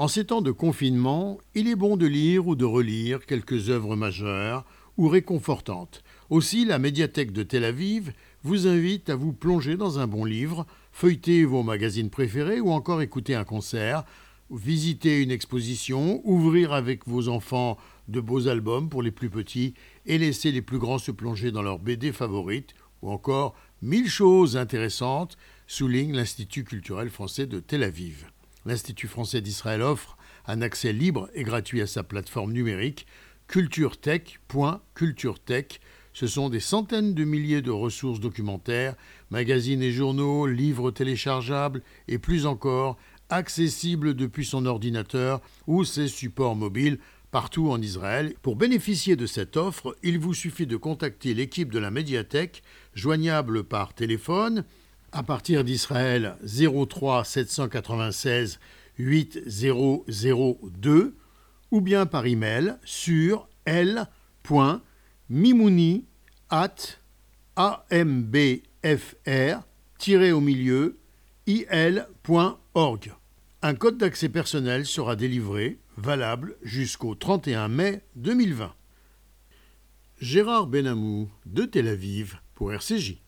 En ces temps de confinement, il est bon de lire ou de relire quelques œuvres majeures ou réconfortantes. Aussi, la médiathèque de Tel Aviv vous invite à vous plonger dans un bon livre, feuilleter vos magazines préférés ou encore écouter un concert, visiter une exposition, ouvrir avec vos enfants de beaux albums pour les plus petits et laisser les plus grands se plonger dans leurs BD favorites ou encore mille choses intéressantes, souligne l'Institut culturel français de Tel Aviv. L'Institut français d'Israël offre un accès libre et gratuit à sa plateforme numérique culturetech.culturetech. Ce sont des centaines de milliers de ressources documentaires, magazines et journaux, livres téléchargeables et plus encore accessibles depuis son ordinateur ou ses supports mobiles partout en Israël. Pour bénéficier de cette offre, il vous suffit de contacter l'équipe de la médiathèque, joignable par téléphone à partir d'Israël 03 796 8002 ou bien par email sur l.mimouni at ambfr-au milieu il.org. Un code d'accès personnel sera délivré, valable jusqu'au 31 mai 2020. Gérard Benamou de Tel Aviv pour RCJ.